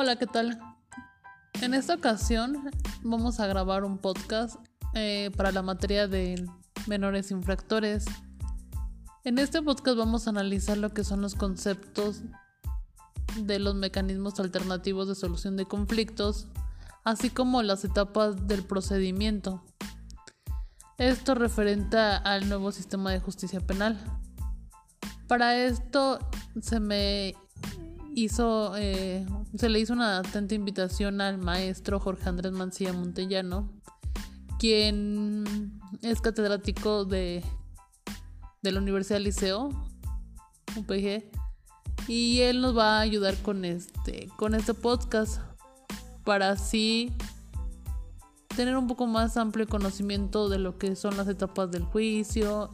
Hola, ¿qué tal? En esta ocasión vamos a grabar un podcast eh, para la materia de menores infractores. En este podcast vamos a analizar lo que son los conceptos de los mecanismos alternativos de solución de conflictos, así como las etapas del procedimiento. Esto referente al nuevo sistema de justicia penal. Para esto se me hizo, eh, se le hizo una atenta invitación al maestro Jorge Andrés Mancilla Montellano, quien es catedrático de, de la Universidad Liceo, UPG, y él nos va a ayudar con este, con este podcast para así tener un poco más amplio conocimiento de lo que son las etapas del juicio.